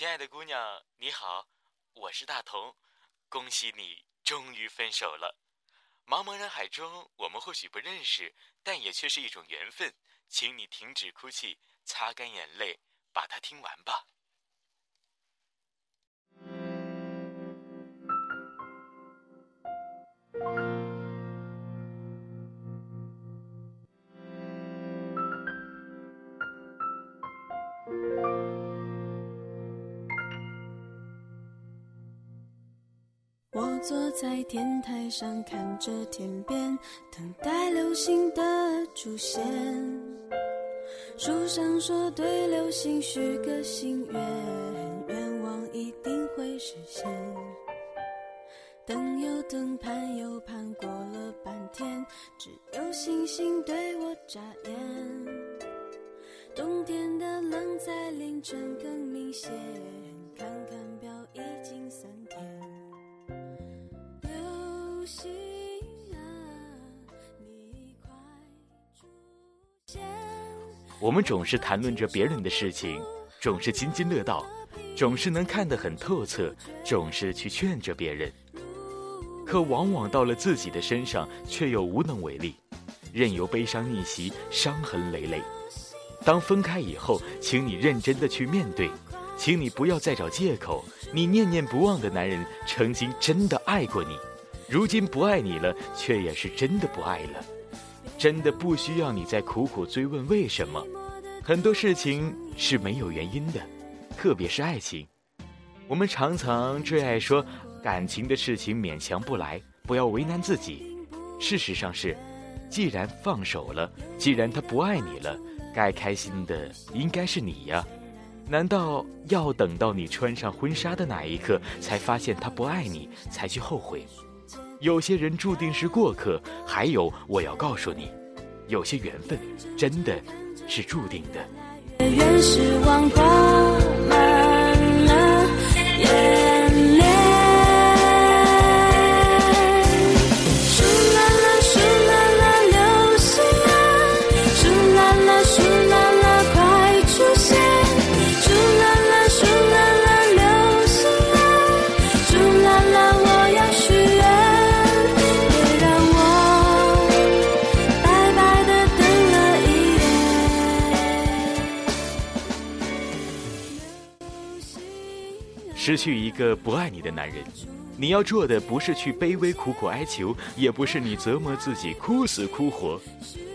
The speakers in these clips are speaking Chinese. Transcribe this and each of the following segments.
亲爱的姑娘，你好，我是大同，恭喜你终于分手了。茫茫人海中，我们或许不认识，但也却是一种缘分。请你停止哭泣，擦干眼泪，把它听完吧。坐在天台上看着天边，等待流星的出现。书上说对流星许个心愿，愿望一定会实现。等又等，盼又盼，过了半天，只有星星对我眨眼。冬天的冷在凌晨更明显，我们总是谈论着别人的事情，总是津津乐道，总是能看得很透彻，总是去劝着别人，可往往到了自己的身上，却又无能为力，任由悲伤逆袭，伤痕累累。当分开以后，请你认真的去面对，请你不要再找借口。你念念不忘的男人，曾经真的爱过你，如今不爱你了，却也是真的不爱了。真的不需要你再苦苦追问为什么，很多事情是没有原因的，特别是爱情。我们常常最爱说感情的事情勉强不来，不要为难自己。事实上是，既然放手了，既然他不爱你了，该开心的应该是你呀。难道要等到你穿上婚纱的那一刻，才发现他不爱你，才去后悔？有些人注定是过客，还有我要告诉你，有些缘分真的是注定的。失去一个不爱你的男人，你要做的不是去卑微苦苦哀求，也不是你折磨自己哭死哭活，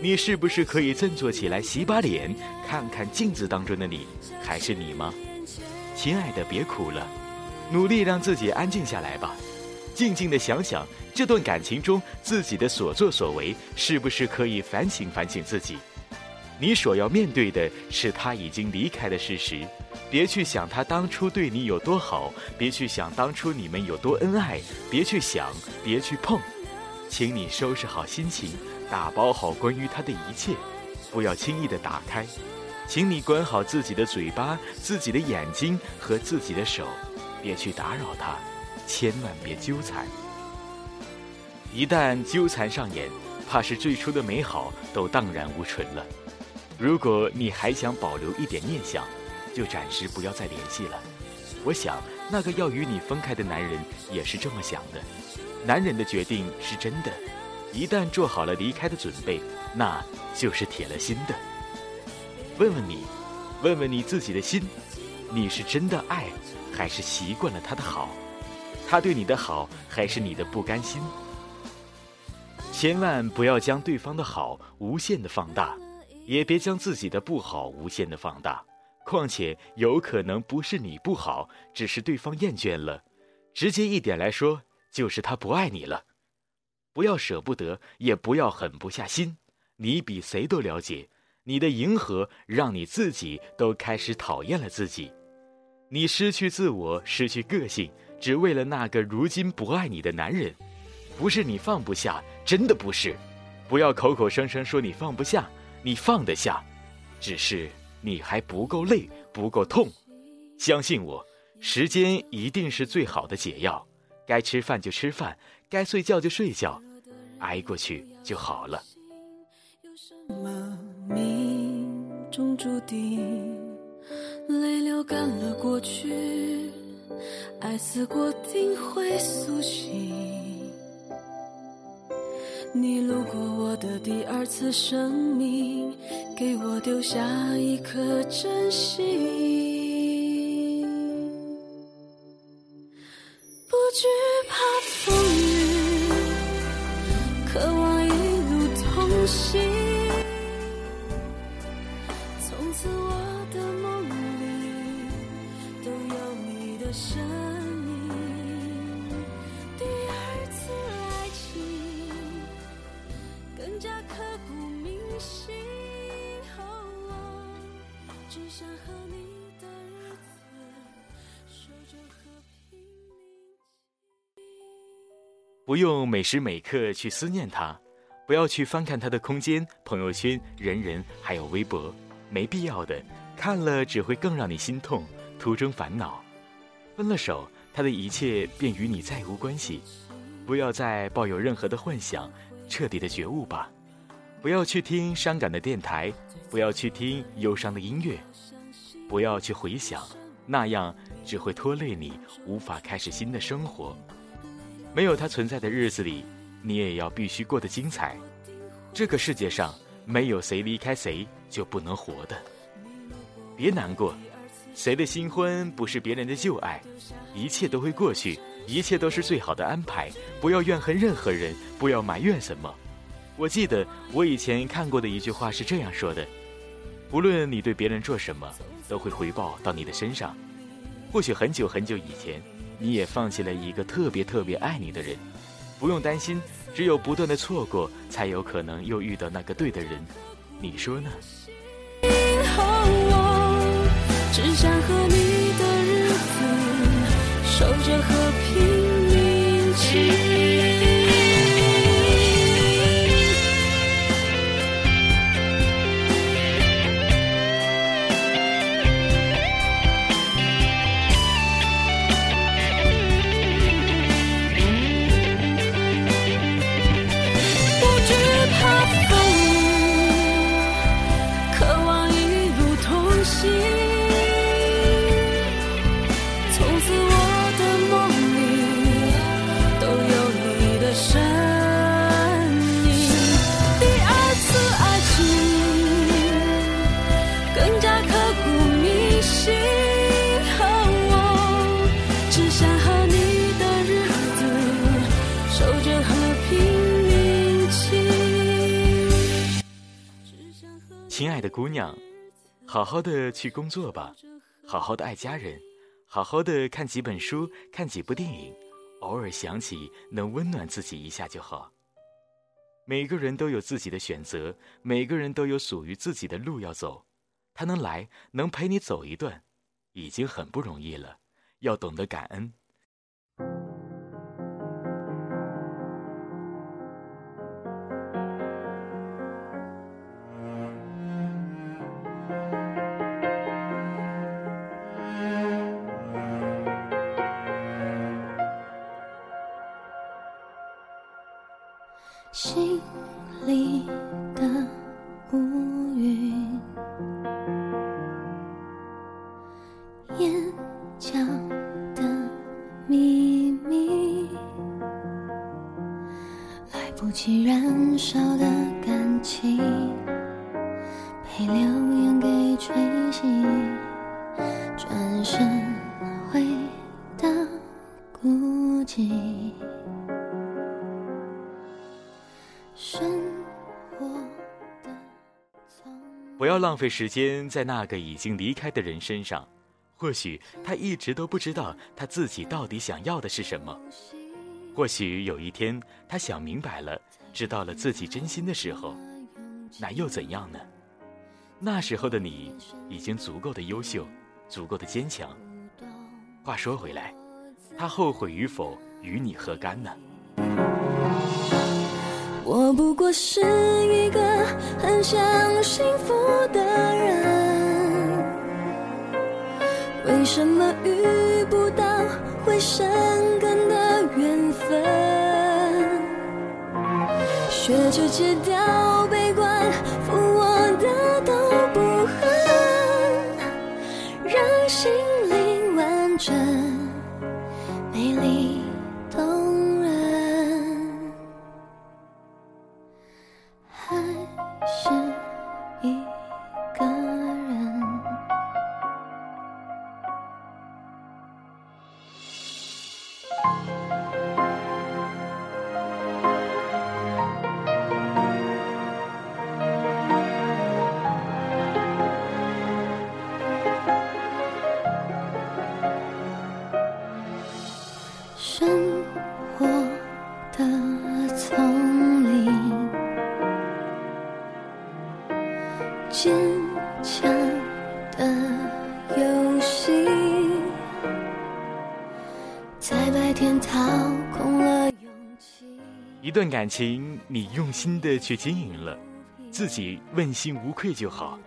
你是不是可以振作起来，洗把脸，看看镜子当中的你，还是你吗？亲爱的，别哭了，努力让自己安静下来吧，静静的想想这段感情中自己的所作所为，是不是可以反省反省自己？你所要面对的是他已经离开的事实。别去想他当初对你有多好，别去想当初你们有多恩爱，别去想，别去碰，请你收拾好心情，打包好关于他的一切，不要轻易的打开，请你管好自己的嘴巴、自己的眼睛和自己的手，别去打扰他，千万别纠缠。一旦纠缠上演，怕是最初的美好都荡然无存了。如果你还想保留一点念想。就暂时不要再联系了。我想，那个要与你分开的男人也是这么想的。男人的决定是真的，一旦做好了离开的准备，那就是铁了心的。问问你，问问你自己的心，你是真的爱，还是习惯了他的好？他对你的好，还是你的不甘心？千万不要将对方的好无限的放大，也别将自己的不好无限的放大。况且有可能不是你不好，只是对方厌倦了。直接一点来说，就是他不爱你了。不要舍不得，也不要狠不下心。你比谁都了解，你的迎合让你自己都开始讨厌了自己。你失去自我，失去个性，只为了那个如今不爱你的男人。不是你放不下，真的不是。不要口口声声说你放不下，你放得下，只是。你还不够累，不够痛，相信我，时间一定是最好的解药。该吃饭就吃饭，该睡觉就睡觉，挨过去就好了。泪流干了过去，爱死过定会苏醒。你路过我的第二次生命，给我丢下一颗真心。不用每时每刻去思念他，不要去翻看他的空间、朋友圈、人人还有微博，没必要的，看了只会更让你心痛，徒增烦恼。分了手，他的一切便与你再无关系。不要再抱有任何的幻想，彻底的觉悟吧。不要去听伤感的电台，不要去听忧伤的音乐，不要去回想，那样只会拖累你，无法开始新的生活。没有他存在的日子里，你也要必须过得精彩。这个世界上没有谁离开谁就不能活的。别难过，谁的新婚不是别人的旧爱？一切都会过去，一切都是最好的安排。不要怨恨任何人，不要埋怨什么。我记得我以前看过的一句话是这样说的：无论你对别人做什么，都会回报到你的身上。或许很久很久以前。你也放弃了一个特别特别爱你的人，不用担心，只有不断的错过，才有可能又遇到那个对的人，你说呢？只想和你的日子，守着和平宁静。爱的姑娘，好好的去工作吧，好好的爱家人，好好的看几本书，看几部电影，偶尔想起能温暖自己一下就好。每个人都有自己的选择，每个人都有属于自己的路要走。他能来，能陪你走一段，已经很不容易了，要懂得感恩。心里的乌云，眼角的秘密，来不及燃烧的感情，被流不要浪费时间在那个已经离开的人身上，或许他一直都不知道他自己到底想要的是什么。或许有一天他想明白了，知道了自己真心的时候，那又怎样呢？那时候的你已经足够的优秀，足够的坚强。话说回来，他后悔与否与你何干呢？我不过是一个很想幸福的人，为什么遇不到会生根的缘分？学着戒掉悲观，负我的都不恨，让心灵完整掏空了勇气。一段感情，你用心的去经营了，自己问心无愧就好。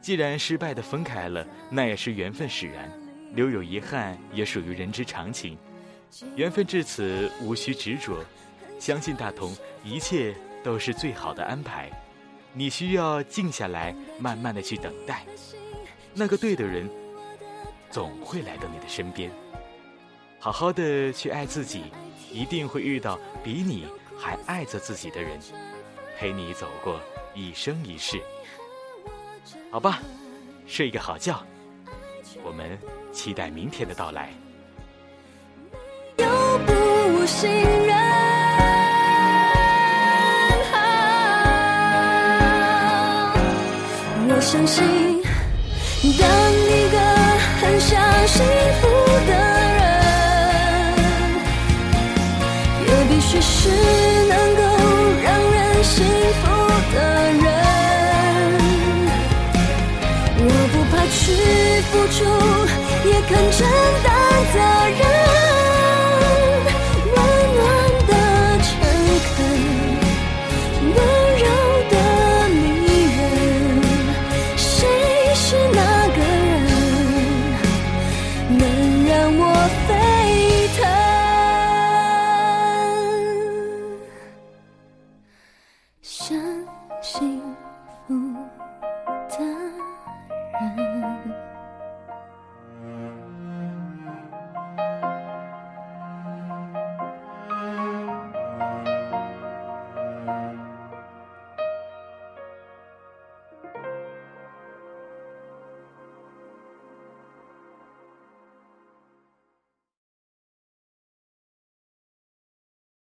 既然失败的分开了，那也是缘分使然，留有遗憾也属于人之常情。缘分至此，无需执着，相信大同，一切都是最好的安排。你需要静下来，慢慢的去等待，那个对的人，总会来到你的身边。好好的去爱自己，一定会遇到比你还爱着自己的人，陪你走过一生一世。好吧，睡一个好觉，我们期待明天的到来。又不信任，我相信，付出，也肯承担。